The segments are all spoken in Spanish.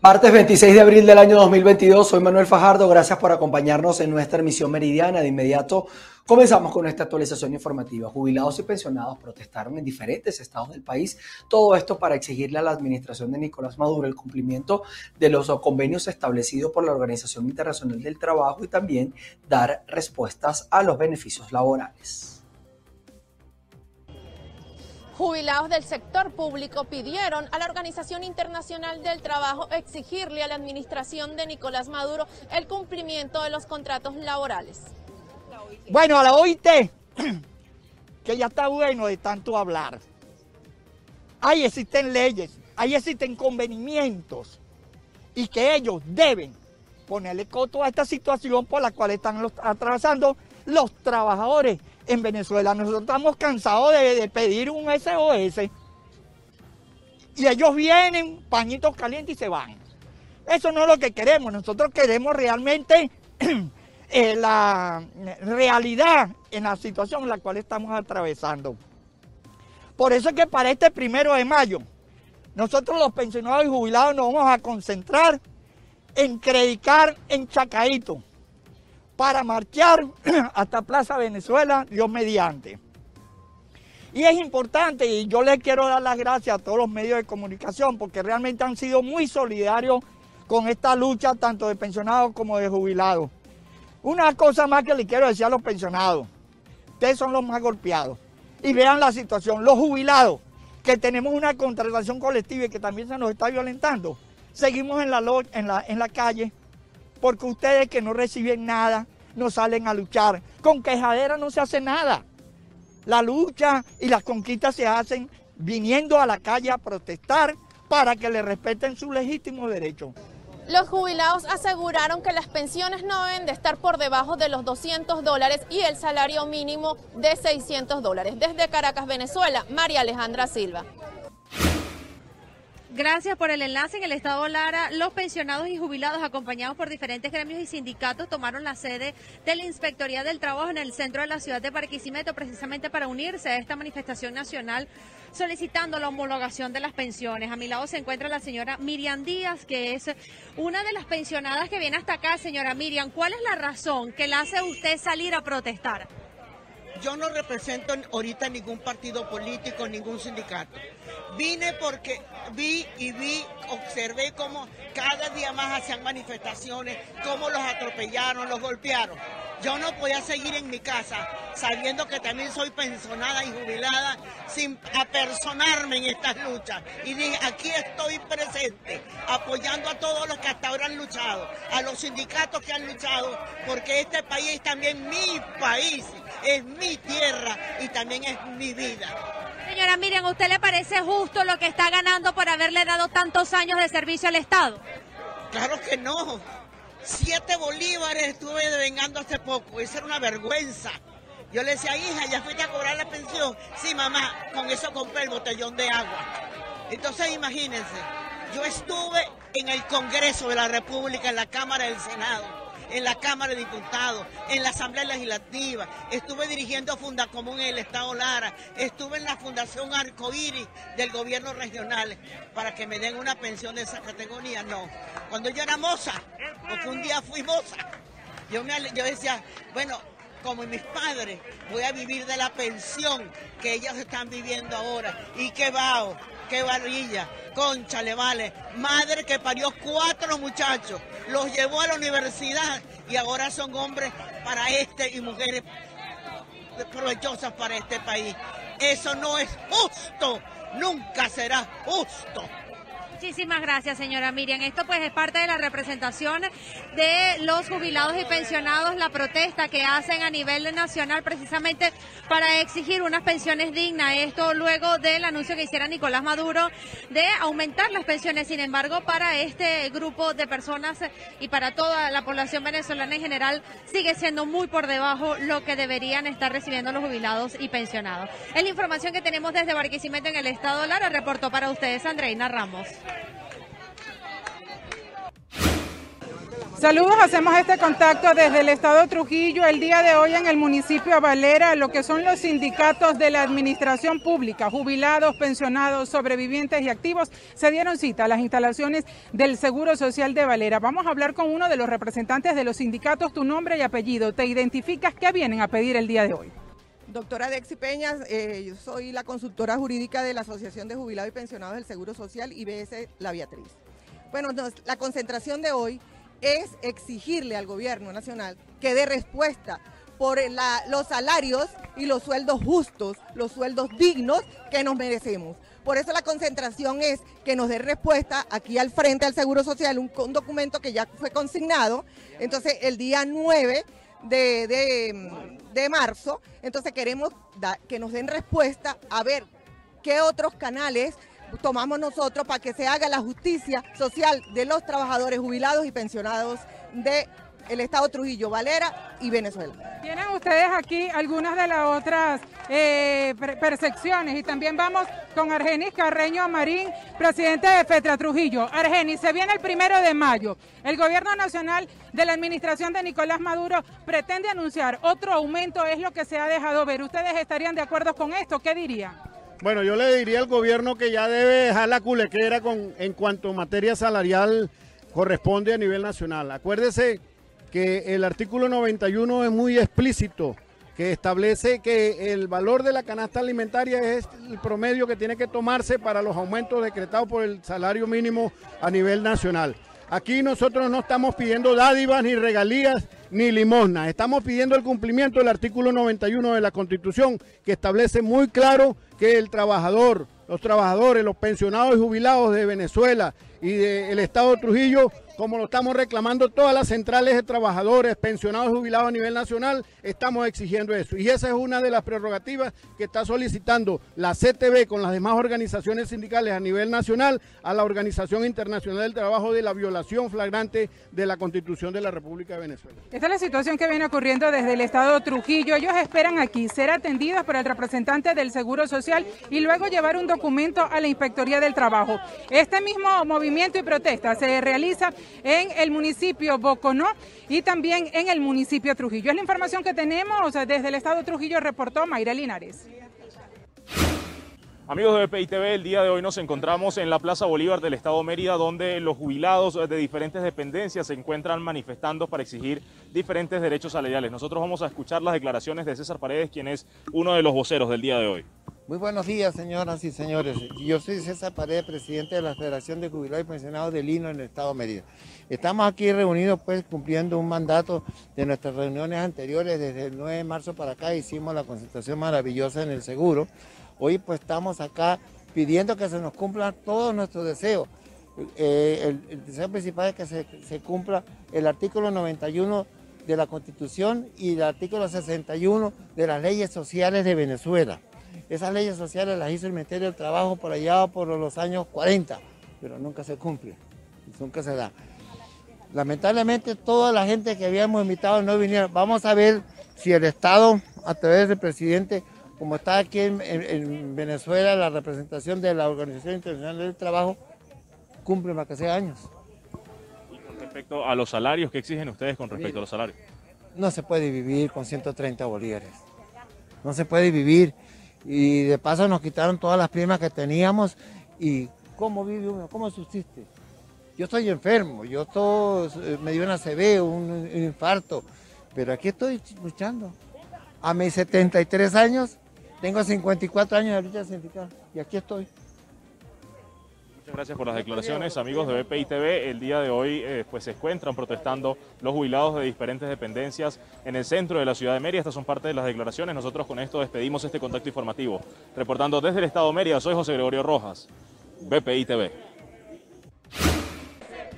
Martes 26 de abril del año 2022, soy Manuel Fajardo, gracias por acompañarnos en nuestra emisión meridiana. De inmediato comenzamos con esta actualización informativa. Jubilados y pensionados protestaron en diferentes estados del país, todo esto para exigirle a la administración de Nicolás Maduro el cumplimiento de los convenios establecidos por la Organización Internacional del Trabajo y también dar respuestas a los beneficios laborales. Jubilados del sector público pidieron a la Organización Internacional del Trabajo exigirle a la administración de Nicolás Maduro el cumplimiento de los contratos laborales. Bueno, a la OIT, que ya está bueno de tanto hablar. Ahí existen leyes, ahí existen convenimientos y que ellos deben ponerle coto a esta situación por la cual están atravesando los trabajadores en Venezuela. Nosotros estamos cansados de, pedir un SOS. Y ellos vienen, pañitos calientes y se van. Eso no es lo que queremos. Nosotros queremos realmente eh, la realidad en la situación en la cual estamos atravesando. Por eso es que para este primero de mayo, nosotros los pensionados y jubilados nos vamos a concentrar en predicar en Chacaito para marchar hasta Plaza Venezuela, Dios mediante. Y es importante, y yo les quiero dar las gracias a todos los medios de comunicación, porque realmente han sido muy solidarios con esta lucha, tanto de pensionados como de jubilados. Una cosa más que les quiero decir a los pensionados, ustedes son los más golpeados. Y vean la situación, los jubilados, que tenemos una contratación colectiva y que también se nos está violentando, seguimos en la, en la, en la calle porque ustedes que no reciben nada no salen a luchar. Con quejadera no se hace nada. La lucha y las conquistas se hacen viniendo a la calle a protestar para que le respeten sus legítimos derechos. Los jubilados aseguraron que las pensiones no deben de estar por debajo de los 200 dólares y el salario mínimo de 600 dólares. Desde Caracas, Venezuela, María Alejandra Silva. Gracias por el enlace. En el estado Lara, los pensionados y jubilados, acompañados por diferentes gremios y sindicatos, tomaron la sede de la Inspectoría del Trabajo en el centro de la ciudad de Barquisimeto, precisamente para unirse a esta manifestación nacional solicitando la homologación de las pensiones. A mi lado se encuentra la señora Miriam Díaz, que es una de las pensionadas que viene hasta acá. Señora Miriam, ¿cuál es la razón que la hace usted salir a protestar? Yo no represento ahorita ningún partido político, ningún sindicato. Vine porque vi y vi, observé cómo cada día más hacían manifestaciones, cómo los atropellaron, los golpearon. Yo no podía seguir en mi casa sabiendo que también soy pensionada y jubilada sin apersonarme en estas luchas. Y dije, aquí estoy presente, apoyando a todos los que hasta ahora han luchado, a los sindicatos que han luchado, porque este país también mi país, es mi tierra y también es mi vida. Señora Miriam, ¿a usted le parece justo lo que está ganando por haberle dado tantos años de servicio al Estado? Claro que no. Siete bolívares estuve devengando hace poco. Esa era una vergüenza. Yo le decía, hija, ¿ya fuiste a cobrar la pensión? Sí, mamá, con eso compré el botellón de agua. Entonces imagínense, yo estuve en el Congreso de la República, en la Cámara del Senado en la Cámara de Diputados, en la Asamblea Legislativa, estuve dirigiendo Fundacomún en el Estado Lara, estuve en la Fundación Arcoíris del gobierno regional para que me den una pensión de esa categoría. No, cuando yo era moza, porque un día fui moza, yo, me, yo decía, bueno, como mis padres, voy a vivir de la pensión que ellos están viviendo ahora. Y qué vaho, qué barrilla, concha le vale. Madre que parió cuatro muchachos, los llevó a la universidad y ahora son hombres para este y mujeres provechosas para este país. Eso no es justo, nunca será justo. Muchísimas gracias, señora Miriam. Esto pues es parte de la representación de los jubilados y pensionados, la protesta que hacen a nivel nacional precisamente para exigir unas pensiones dignas. Esto luego del anuncio que hiciera Nicolás Maduro de aumentar las pensiones. Sin embargo, para este grupo de personas y para toda la población venezolana en general, sigue siendo muy por debajo lo que deberían estar recibiendo los jubilados y pensionados. Es la información que tenemos desde Barquisimeto en el estado Lara. Reportó para ustedes Andreina Ramos. Saludos, hacemos este contacto desde el estado Trujillo el día de hoy en el municipio Valera, lo que son los sindicatos de la administración pública, jubilados, pensionados, sobrevivientes y activos, se dieron cita a las instalaciones del Seguro Social de Valera. Vamos a hablar con uno de los representantes de los sindicatos, tu nombre y apellido. ¿Te identificas? ¿Qué vienen a pedir el día de hoy? Doctora Dexi Peñas, eh, yo soy la consultora jurídica de la Asociación de Jubilados y Pensionados del Seguro Social, IBS La Beatriz. Bueno, la concentración de hoy es exigirle al gobierno nacional que dé respuesta por los salarios y los sueldos justos, los sueldos dignos que nos merecemos. Por eso la concentración es que nos dé respuesta aquí al frente al Seguro Social, un, documento que ya fue consignado. Entonces, el día 9 de, marzo, entonces queremos que nos den respuesta a ver qué otros canales tomamos nosotros para que se haga la justicia social de los trabajadores jubilados y pensionados de el Estado Trujillo, Valera y Venezuela. Tienen ustedes aquí algunas de las otras eh, percepciones y también vamos con Argenis Carreño Marín, presidente de FETRA Trujillo. Argenis, se viene el primero de mayo. El gobierno nacional de la administración de Nicolás Maduro pretende anunciar otro aumento, es lo que se ha dejado ver. ¿Ustedes estarían de acuerdo con esto? ¿Qué dirían? Bueno, yo le diría al gobierno que ya debe dejar la culequera con, en cuanto a materia salarial corresponde a nivel nacional. Acuérdese que el artículo 91 es muy explícito, que establece que el valor de la canasta alimentaria es el promedio que tiene que tomarse para los aumentos decretados por el salario mínimo a nivel nacional. Aquí nosotros no estamos pidiendo dádivas ni regalías ni limosna, estamos pidiendo el cumplimiento del artículo 91 de la Constitución que establece muy claro que el trabajador, los trabajadores, los pensionados y jubilados de Venezuela y del Estado de Trujillo como lo estamos reclamando todas las centrales de trabajadores, pensionados, jubilados a nivel nacional, estamos exigiendo eso. Y esa es una de las prerrogativas que está solicitando la CTV con las demás organizaciones sindicales a nivel nacional a la Organización Internacional del Trabajo de la violación flagrante de la Constitución de la República de Venezuela. Esta es la situación que viene ocurriendo desde el Estado de Trujillo. Ellos esperan aquí ser atendidos por el representante del Seguro Social y luego llevar un documento a la Inspectoría del Trabajo. Este mismo movimiento y protesta se realiza en el municipio Boconó y también en el municipio Trujillo. Es la información que tenemos desde el estado de Trujillo, reportó Mayra Linares. Amigos de BPI TV, el día de hoy nos encontramos en la Plaza Bolívar del Estado Mérida, donde los jubilados de diferentes dependencias se encuentran manifestando para exigir diferentes derechos salariales. Nosotros vamos a escuchar las declaraciones de César Paredes, quien es uno de los voceros del día de hoy. Muy buenos días, señoras y señores. Yo soy César Paredes, presidente de la Federación de Jubilados y Pensionados de Lino en el Estado de Mérida. Estamos aquí reunidos pues cumpliendo un mandato de nuestras reuniones anteriores. Desde el 9 de marzo para acá hicimos la concentración maravillosa en el seguro. Hoy pues estamos acá pidiendo que se nos cumplan todos nuestros deseos. Eh, el, deseo principal es que se, se cumpla el artículo 91 de la Constitución y el artículo 61 de las leyes sociales de Venezuela. Esas leyes sociales las hizo el Ministerio del Trabajo por allá por los años 40, pero nunca se cumple, nunca se da. Lamentablemente toda la gente que habíamos invitado no vinieron. Vamos a ver si el Estado, a través del presidente, como está aquí en, Venezuela, la representación de la Organización Internacional del Trabajo, cumple más que sea años. ¿Y con respecto a los salarios, qué exigen ustedes con respecto a los salarios? No se puede vivir con 130 bolívares. No se puede vivir y de paso nos quitaron todas las primas que teníamos y ¿cómo vive uno? ¿Cómo subsiste? Yo estoy enfermo, yo estoy, eh, me dio una CB, un, infarto, pero aquí estoy luchando. A mis 73 años, tengo 54 años de lucha sindical y aquí estoy. Gracias por las declaraciones, amigos de BPI TV. El día de hoy eh, pues se encuentran protestando los jubilados de diferentes dependencias en el centro de la ciudad de Mérida. Estas son parte de las declaraciones. Nosotros con esto despedimos este contacto informativo. Reportando desde el Estado de Mérida, soy José Gregorio Rojas, BPI TV.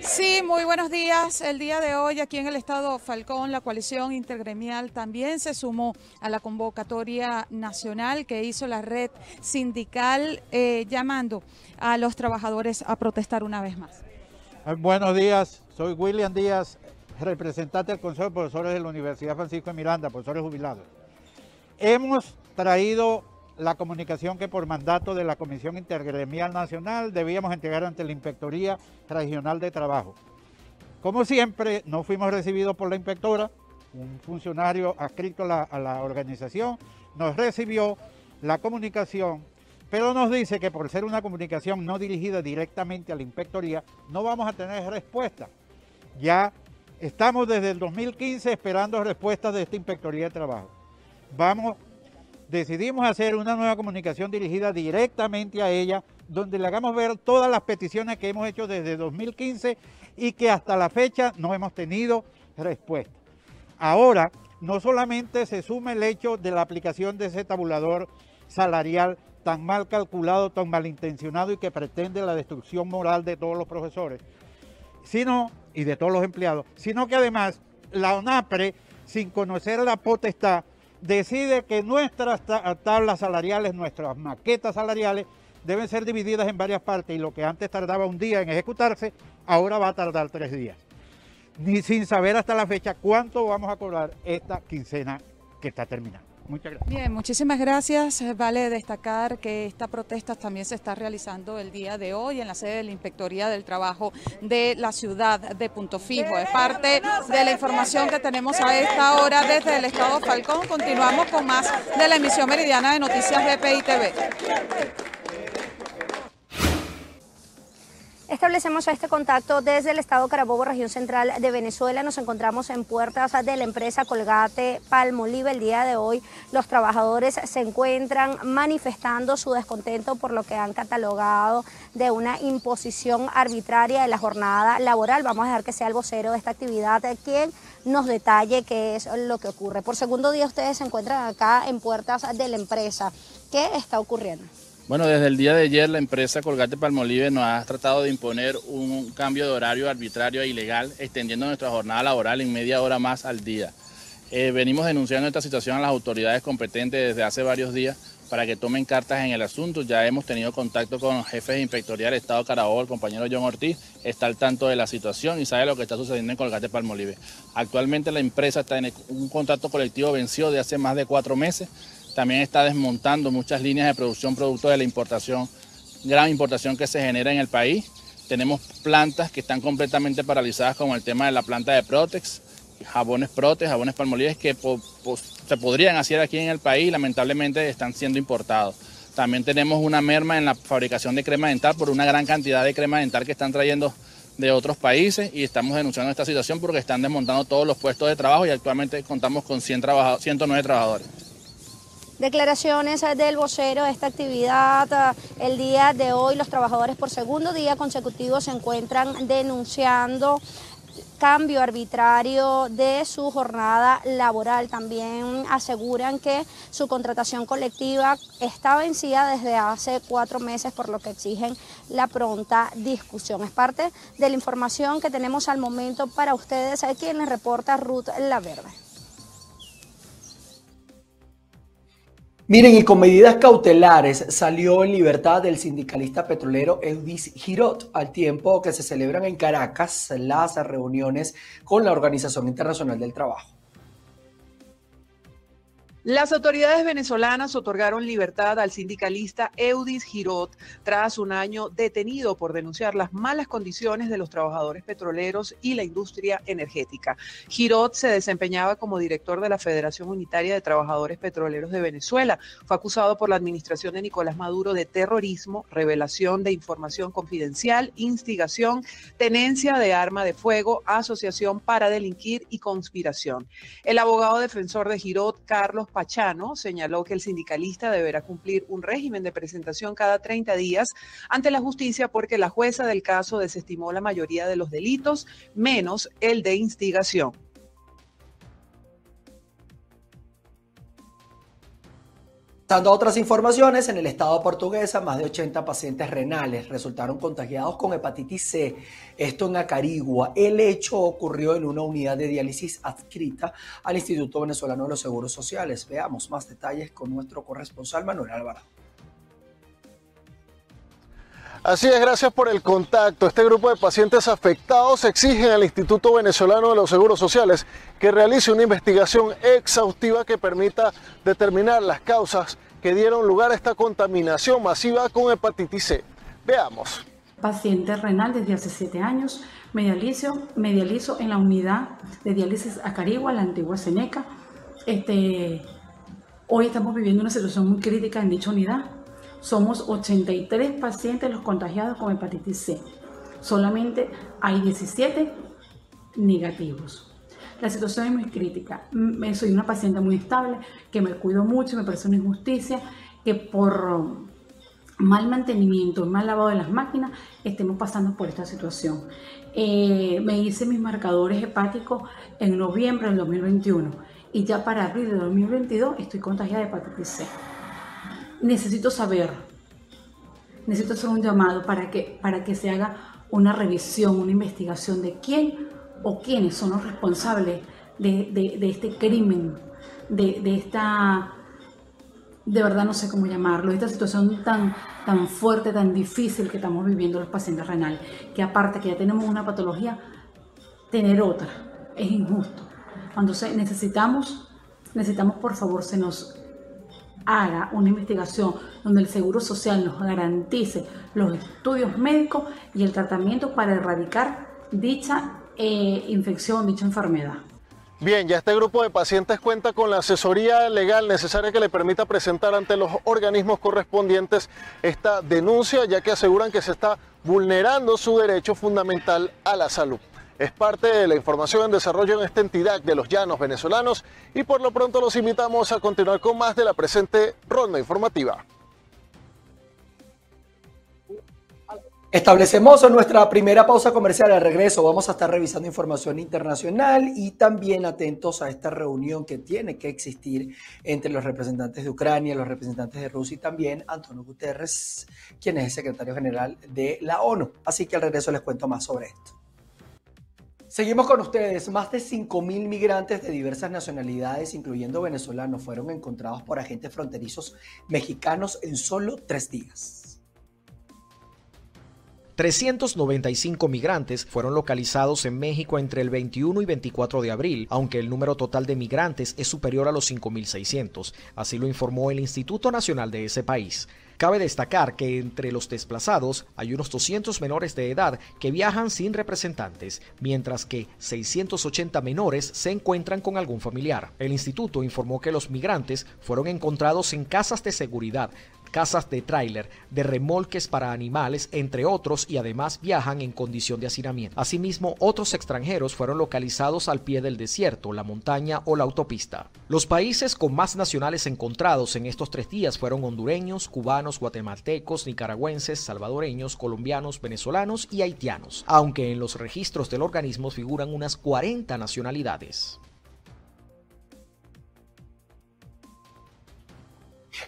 Sí, muy buenos días. El día de hoy aquí en el estado Falcón, la coalición intergremial también se sumó a la convocatoria nacional que hizo la red sindical eh, llamando a los trabajadores a protestar una vez más. Eh, buenos días, soy William Díaz, representante del Consejo de Profesores de la Universidad Francisco de Miranda, profesores jubilados. Hemos traído la comunicación que por mandato de la Comisión Intergremial Nacional debíamos entregar ante la Inspectoría Regional de Trabajo. Como siempre, no fuimos recibidos por la inspectora, un funcionario adscrito a la, a la organización nos recibió la comunicación, pero nos dice que por ser una comunicación no dirigida directamente a la inspectoría, no vamos a tener respuesta. Ya estamos desde el 2015 esperando respuestas de esta inspectoría de trabajo. Vamos, decidimos hacer una nueva comunicación dirigida directamente a ella, donde le hagamos ver todas las peticiones que hemos hecho desde 2015 y que hasta la fecha no hemos tenido respuesta. Ahora, no solamente se suma el hecho de la aplicación de ese tabulador salarial tan mal calculado, tan malintencionado y que pretende la destrucción moral de todos los profesores, sino, y de todos los empleados, sino que además la ONAPRE, sin conocer la potestad, decide que nuestras tablas salariales, nuestras maquetas salariales, deben ser divididas en varias partes y lo que antes tardaba un día en ejecutarse, ahora va a tardar tres días ni sin saber hasta la fecha cuánto vamos a cobrar esta quincena que está terminando. Bien, muchísimas gracias. Vale destacar que esta protesta también se está realizando el día de hoy en la sede de la Inspectoría del Trabajo de la ciudad de Punto Fijo. Es parte de la información que tenemos a esta hora desde el Estado Falcón. Continuamos con más de la emisión meridiana de Noticias de PITV. Establecemos este contacto desde el estado Carabobo, región central de Venezuela. Nos encontramos en puertas de la empresa Colgate Palmolive. El día de hoy los trabajadores se encuentran manifestando su descontento por lo que han catalogado de una imposición arbitraria de la jornada laboral. Vamos a dejar que sea el vocero de esta actividad quien nos detalle qué es lo que ocurre. Por segundo día ustedes se encuentran acá en puertas de la empresa. ¿Qué está ocurriendo? Bueno, desde el día de ayer la empresa Colgate Palmolive nos ha tratado de imponer un cambio de horario arbitrario e ilegal, extendiendo nuestra jornada laboral en media hora más al día. Eh, venimos denunciando esta situación a las autoridades competentes desde hace varios días para que tomen cartas en el asunto. Ya hemos tenido contacto con jefes de inspectoría del Estado Carabobo, el compañero John Ortiz, está al tanto de la situación y sabe lo que está sucediendo en Colgate Palmolive. Actualmente la empresa está en un contrato colectivo vencido de hace más de cuatro meses también está desmontando muchas líneas de producción producto de la importación, gran importación que se genera en el país. Tenemos plantas que están completamente paralizadas como el tema de la planta de Protex, jabones Protex, jabones Palmolive que se podrían hacer aquí en el país, lamentablemente están siendo importados. También tenemos una merma en la fabricación de crema dental por una gran cantidad de crema dental que están trayendo de otros países y estamos denunciando esta situación porque están desmontando todos los puestos de trabajo y actualmente contamos con 100 109 trabajadores. Declaraciones del vocero de esta actividad. El día de hoy los trabajadores por segundo día consecutivo se encuentran denunciando cambio arbitrario de su jornada laboral. También aseguran que su contratación colectiva está vencida desde hace cuatro meses, por lo que exigen la pronta discusión. Es parte de la información que tenemos al momento para ustedes. Aquí quien les reporta Ruth La Verde. Miren, y con medidas cautelares salió en libertad el sindicalista petrolero Eudis Girot, al tiempo que se celebran en Caracas las reuniones con la Organización Internacional del Trabajo. Las autoridades venezolanas otorgaron libertad al sindicalista Eudis Girot tras un año detenido por denunciar las malas condiciones de los trabajadores petroleros y la industria energética. Girot se desempeñaba como director de la Federación Unitaria de Trabajadores Petroleros de Venezuela. Fue acusado por la administración de Nicolás Maduro de terrorismo, revelación de información confidencial, instigación, tenencia de arma de fuego, asociación para delinquir y conspiración. El abogado defensor de Girot, Carlos Pachano señaló que el sindicalista deberá cumplir un régimen de presentación cada 30 días ante la justicia porque la jueza del caso desestimó la mayoría de los delitos, menos el de instigación. Dando otras informaciones, en el estado portuguesa, más de 80 pacientes renales resultaron contagiados con hepatitis C, esto en Acarigua. El hecho ocurrió en una unidad de diálisis adscrita al Instituto Venezolano de los Seguros Sociales. Veamos más detalles con nuestro corresponsal Manuel Alvarado. Así es, gracias por el contacto. Este grupo de pacientes afectados exigen al Instituto Venezolano de los Seguros Sociales que realice una investigación exhaustiva que permita determinar las causas que dieron lugar a esta contaminación masiva con hepatitis C. Veamos. paciente renal desde hace siete años, me dializo, me dializo en la unidad de diálisis Acarigua, la antigua Seneca. Este, hoy estamos viviendo una situación muy crítica en dicha unidad. Somos 83 pacientes los contagiados con hepatitis C. Solamente hay 17 negativos. La situación es muy crítica. Mm, soy una paciente muy estable, que me cuido mucho, me parece una injusticia que por mal mantenimiento, mal lavado de las máquinas, estemos pasando por esta situación. Eh, me hice mis marcadores hepáticos en noviembre del 2021 y ya para abril de 2022 estoy contagiada de hepatitis C. Necesito saber, necesito hacer un llamado para que, para que se haga una revisión, una investigación de quién o quiénes son los responsables de, este crimen, de, de esta de verdad no sé cómo llamarlo, esta situación tan, tan fuerte, tan difícil que estamos viviendo los pacientes renales, que aparte que ya tenemos una patología, tener otra es injusto. Entonces necesitamos, necesitamos por favor se nos haga una investigación donde el Seguro Social nos garantice los estudios médicos y el tratamiento para erradicar dicha eh, infección, dicha enfermedad. Bien, ya este grupo de pacientes cuenta con la asesoría legal necesaria que le permita presentar ante los organismos correspondientes esta denuncia, ya que aseguran que se está vulnerando su derecho fundamental a la salud. Es parte de la información en desarrollo en esta entidad de los llanos venezolanos y por lo pronto los invitamos a continuar con más de la presente ronda informativa. Establecemos nuestra primera pausa comercial. Al regreso vamos a estar revisando información internacional y también atentos a esta reunión que tiene que existir entre los representantes de Ucrania, los representantes de Rusia y también Antonio Guterres, quien es el secretario general de la ONU. Así que al regreso les cuento más sobre esto. Seguimos con ustedes. Más de 5.000 migrantes de diversas nacionalidades, incluyendo venezolanos, fueron encontrados por agentes fronterizos mexicanos en solo tres días. 395 migrantes fueron localizados en México entre el 21 y 24 de abril, aunque el número total de migrantes es superior a los 5.600, así lo informó el Instituto Nacional de ese país. Cabe destacar que entre los desplazados hay unos 200 menores de edad que viajan sin representantes, mientras que 680 menores se encuentran con algún familiar. El instituto informó que los migrantes fueron encontrados en casas de seguridad, casas de tráiler, de remolques para animales, entre otros, y además viajan en condición de hacinamiento. Asimismo, otros extranjeros fueron localizados al pie del desierto, la montaña o la autopista. Los países con más nacionales encontrados en estos tres días fueron hondureños, cubanos, guatemaltecos, nicaragüenses, salvadoreños, colombianos, venezolanos y haitianos, aunque en los registros del organismo figuran unas 40 nacionalidades.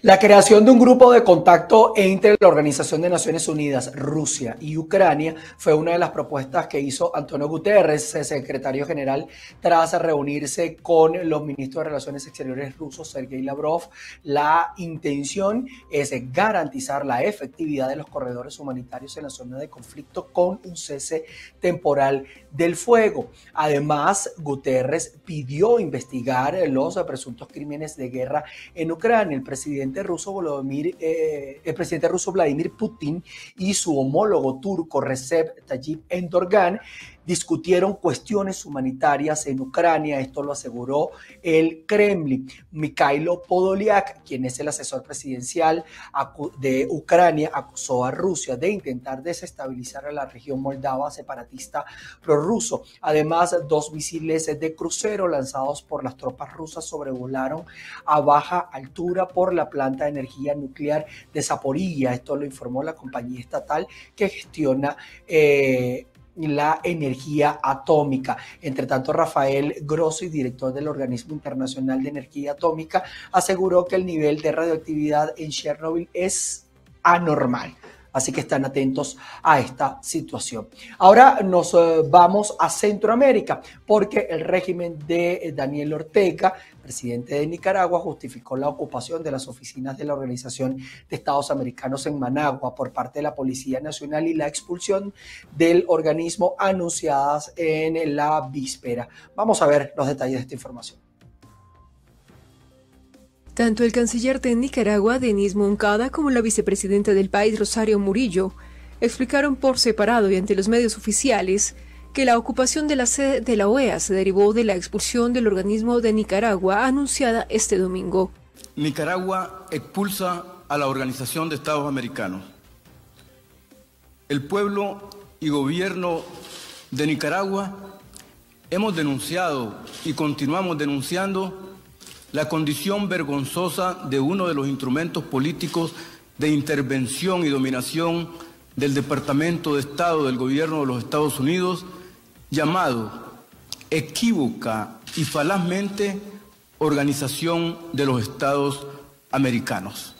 La creación de un grupo de contacto entre la Organización de Naciones Unidas, Rusia y Ucrania fue una de las propuestas que hizo Antonio Guterres, secretario general, tras reunirse con los ministros de Relaciones Exteriores rusos, Sergei Lavrov. La intención es garantizar la efectividad de los corredores humanitarios en la zona de conflicto con un cese temporal del fuego. Además, Guterres pidió investigar los presuntos crímenes de guerra en Ucrania. El presidente ruso Volodymyr, eh, el presidente ruso Vladimir Putin y su homólogo turco Recep Tayyip Erdogan discutieron cuestiones humanitarias en Ucrania. Esto lo aseguró el Kremlin. Mikhailo Podolyak, quien es el asesor presidencial de Ucrania, acusó a Rusia de intentar desestabilizar a la región moldava separatista prorruso. Además, dos misiles de crucero lanzados por las tropas rusas sobrevolaron a baja altura por la planta de energía nuclear de Zaporilla. Esto lo informó la compañía estatal que gestiona eh, la energía atómica. Entre tanto, Rafael Grossi, director del Organismo Internacional de Energía Atómica, aseguró que el nivel de radioactividad en Chernobyl es anormal. Así que están atentos a esta situación. Ahora nos eh, vamos a Centroamérica porque el régimen de eh, Daniel Ortega, presidente de Nicaragua, justificó la ocupación de las oficinas de la Organización de Estados Americanos en Managua por parte de la Policía Nacional y la expulsión del organismo anunciadas en la víspera. Vamos a ver los detalles de esta información. Tanto el canciller de Nicaragua, Denis Moncada, como la vicepresidenta del país, Rosario Murillo, explicaron por separado y ante los medios oficiales que la ocupación de la sede de la OEA se derivó de la expulsión del organismo de Nicaragua anunciada este domingo. Nicaragua expulsa a la Organización de Estados Americanos. El pueblo y gobierno de Nicaragua hemos denunciado y continuamos denunciando la condición vergonzosa de uno de los instrumentos políticos de intervención y dominación del Departamento de Estado del Gobierno de los Estados Unidos, llamado equívoca y falazmente Organización de los Estados Americanos.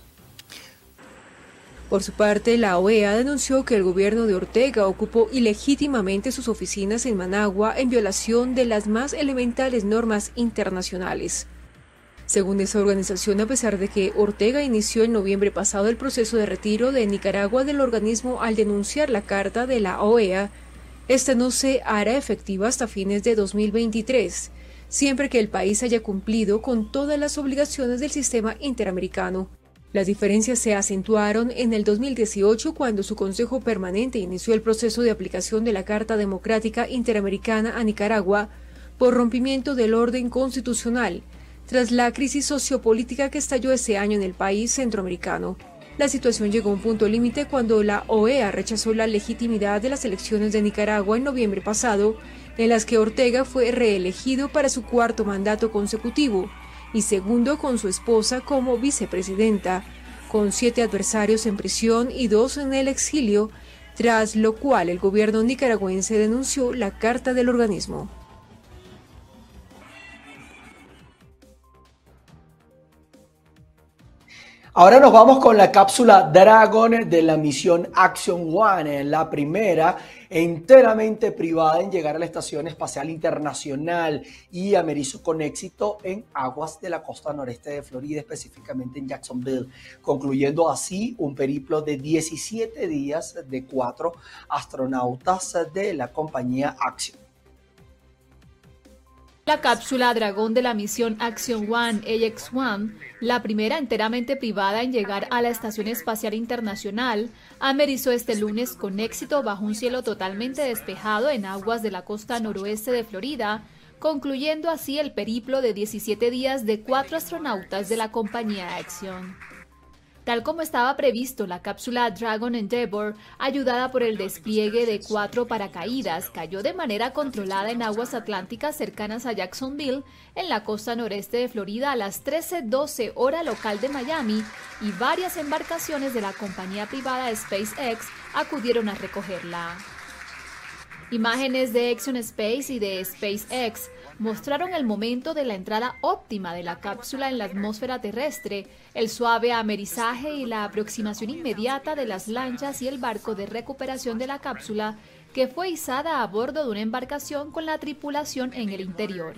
Por su parte, la OEA denunció que el gobierno de Ortega ocupó ilegítimamente sus oficinas en Managua en violación de las más elementales normas internacionales. Según esa organización, a pesar de que Ortega inició en noviembre pasado el proceso de retiro de Nicaragua del organismo al denunciar la carta de la OEA, esta no se hará efectiva hasta fines de 2023, siempre que el país haya cumplido con todas las obligaciones del sistema interamericano. Las diferencias se acentuaron en el 2018 cuando su Consejo Permanente inició el proceso de aplicación de la Carta Democrática Interamericana a Nicaragua por rompimiento del orden constitucional, tras la crisis sociopolítica que estalló ese año en el país centroamericano. La situación llegó a un punto límite cuando la OEA rechazó la legitimidad de las elecciones de Nicaragua en noviembre pasado, en las que Ortega fue reelegido para su cuarto mandato consecutivo y segundo con su esposa como vicepresidenta, con siete adversarios en prisión y dos en el exilio, tras lo cual el gobierno nicaragüense denunció la carta del organismo. Ahora nos vamos con la cápsula Dragon de la misión Action One, la primera enteramente privada en llegar a la Estación Espacial Internacional y amerizó con éxito en aguas de la costa noreste de Florida, específicamente en Jacksonville, concluyendo así un periplo de 17 días de cuatro astronautas de la compañía Action. La cápsula Dragón de la misión Action One AX-1, la primera enteramente privada en llegar a la Estación Espacial Internacional, amerizó este lunes con éxito bajo un cielo totalmente despejado en aguas de la costa noroeste de Florida, concluyendo así el periplo de 17 días de cuatro astronautas de la compañía Action. Tal como estaba previsto, la cápsula Dragon Endeavour, ayudada por el despliegue de cuatro paracaídas, cayó de manera controlada en aguas atlánticas cercanas a Jacksonville, en la costa noreste de Florida, a las 13:12 hora local de Miami, y varias embarcaciones de la compañía privada SpaceX acudieron a recogerla. Imágenes de Action Space y de SpaceX mostraron el momento de la entrada óptima de la cápsula en la atmósfera terrestre, el suave amerizaje y la aproximación inmediata de las lanchas y el barco de recuperación de la cápsula que fue izada a bordo de una embarcación con la tripulación en el interior.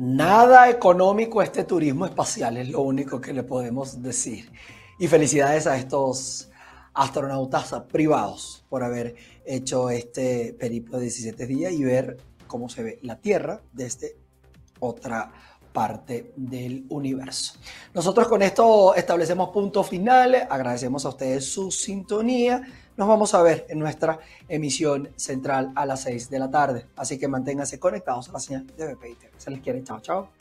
Nada económico este turismo espacial, es lo único que le podemos decir. Y felicidades a estos astronautas privados por haber hecho este periplo de 17 días y ver cómo se ve la Tierra desde otra parte del universo. Nosotros con esto establecemos punto final, agradecemos a ustedes su sintonía, nos vamos a ver en nuestra emisión central a las 6 de la tarde, así que manténganse conectados a la señal de BPIT. Se les quiere, chao, chao.